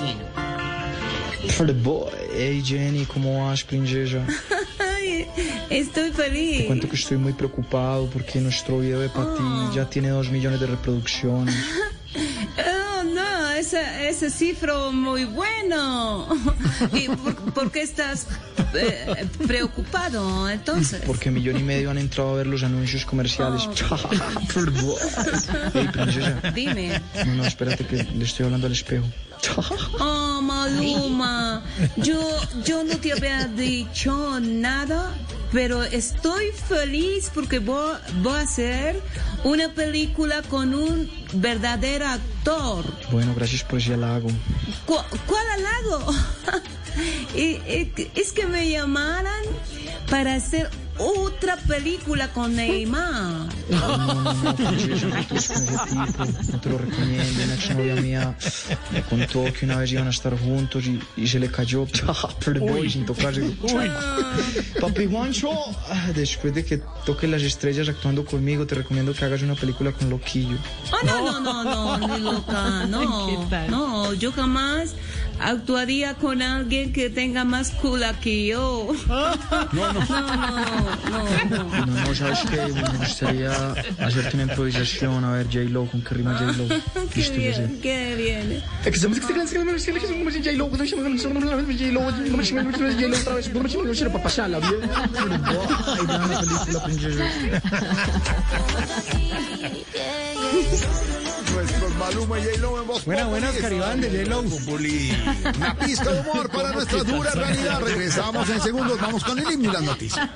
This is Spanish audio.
Chino. Hey Jenny, ¿cómo vas, princesa? Estoy feliz. Te cuento que estoy muy preocupado porque nuestro video de Pati ya tiene dos millones de reproducciones. Oh, no, esa, ese cifro muy bueno. ¿Y por, por qué estás eh, preocupado entonces? Porque millón y medio han entrado a ver los anuncios comerciales. hey, princesa. Dime. No, no, espérate que le estoy hablando al espejo. Oh, Maluma, yo, yo no te había dicho nada, pero estoy feliz porque voy, voy a hacer una película con un verdadero actor. Bueno, gracias por ese halago. ¿Cu- ¿Cuál halago? Es que me llamaran para hacer otra película con Neymar. No, no, no, no te. No lo recomiendo. Una exnovia mía me contó que una vez iban a estar juntos y, y se le cayó. Perdón, sin tocarse. Papi Juancho, ah, después de que toques las estrellas actuando conmigo, te recomiendo que hagas una película con Loquillo. Oh, no, no, no, no, ni loca, no. No, yo jamás actuaría con alguien que tenga más cula que yo. No, no, no, no. No, no, ¿sabes qué? Me gustaría hacerte una improvisación. A ver, J-Lo, ¿con qué rima J-Lo? Qué Listo, sé. qué bien. Nuestros Maluma y J-Lo en voz Buena, Populi. buena, Oscar Iván de J-Lo. Una pista de humor para nuestra dura realidad. Regresamos en segundos. Vamos con el himno y las noticias.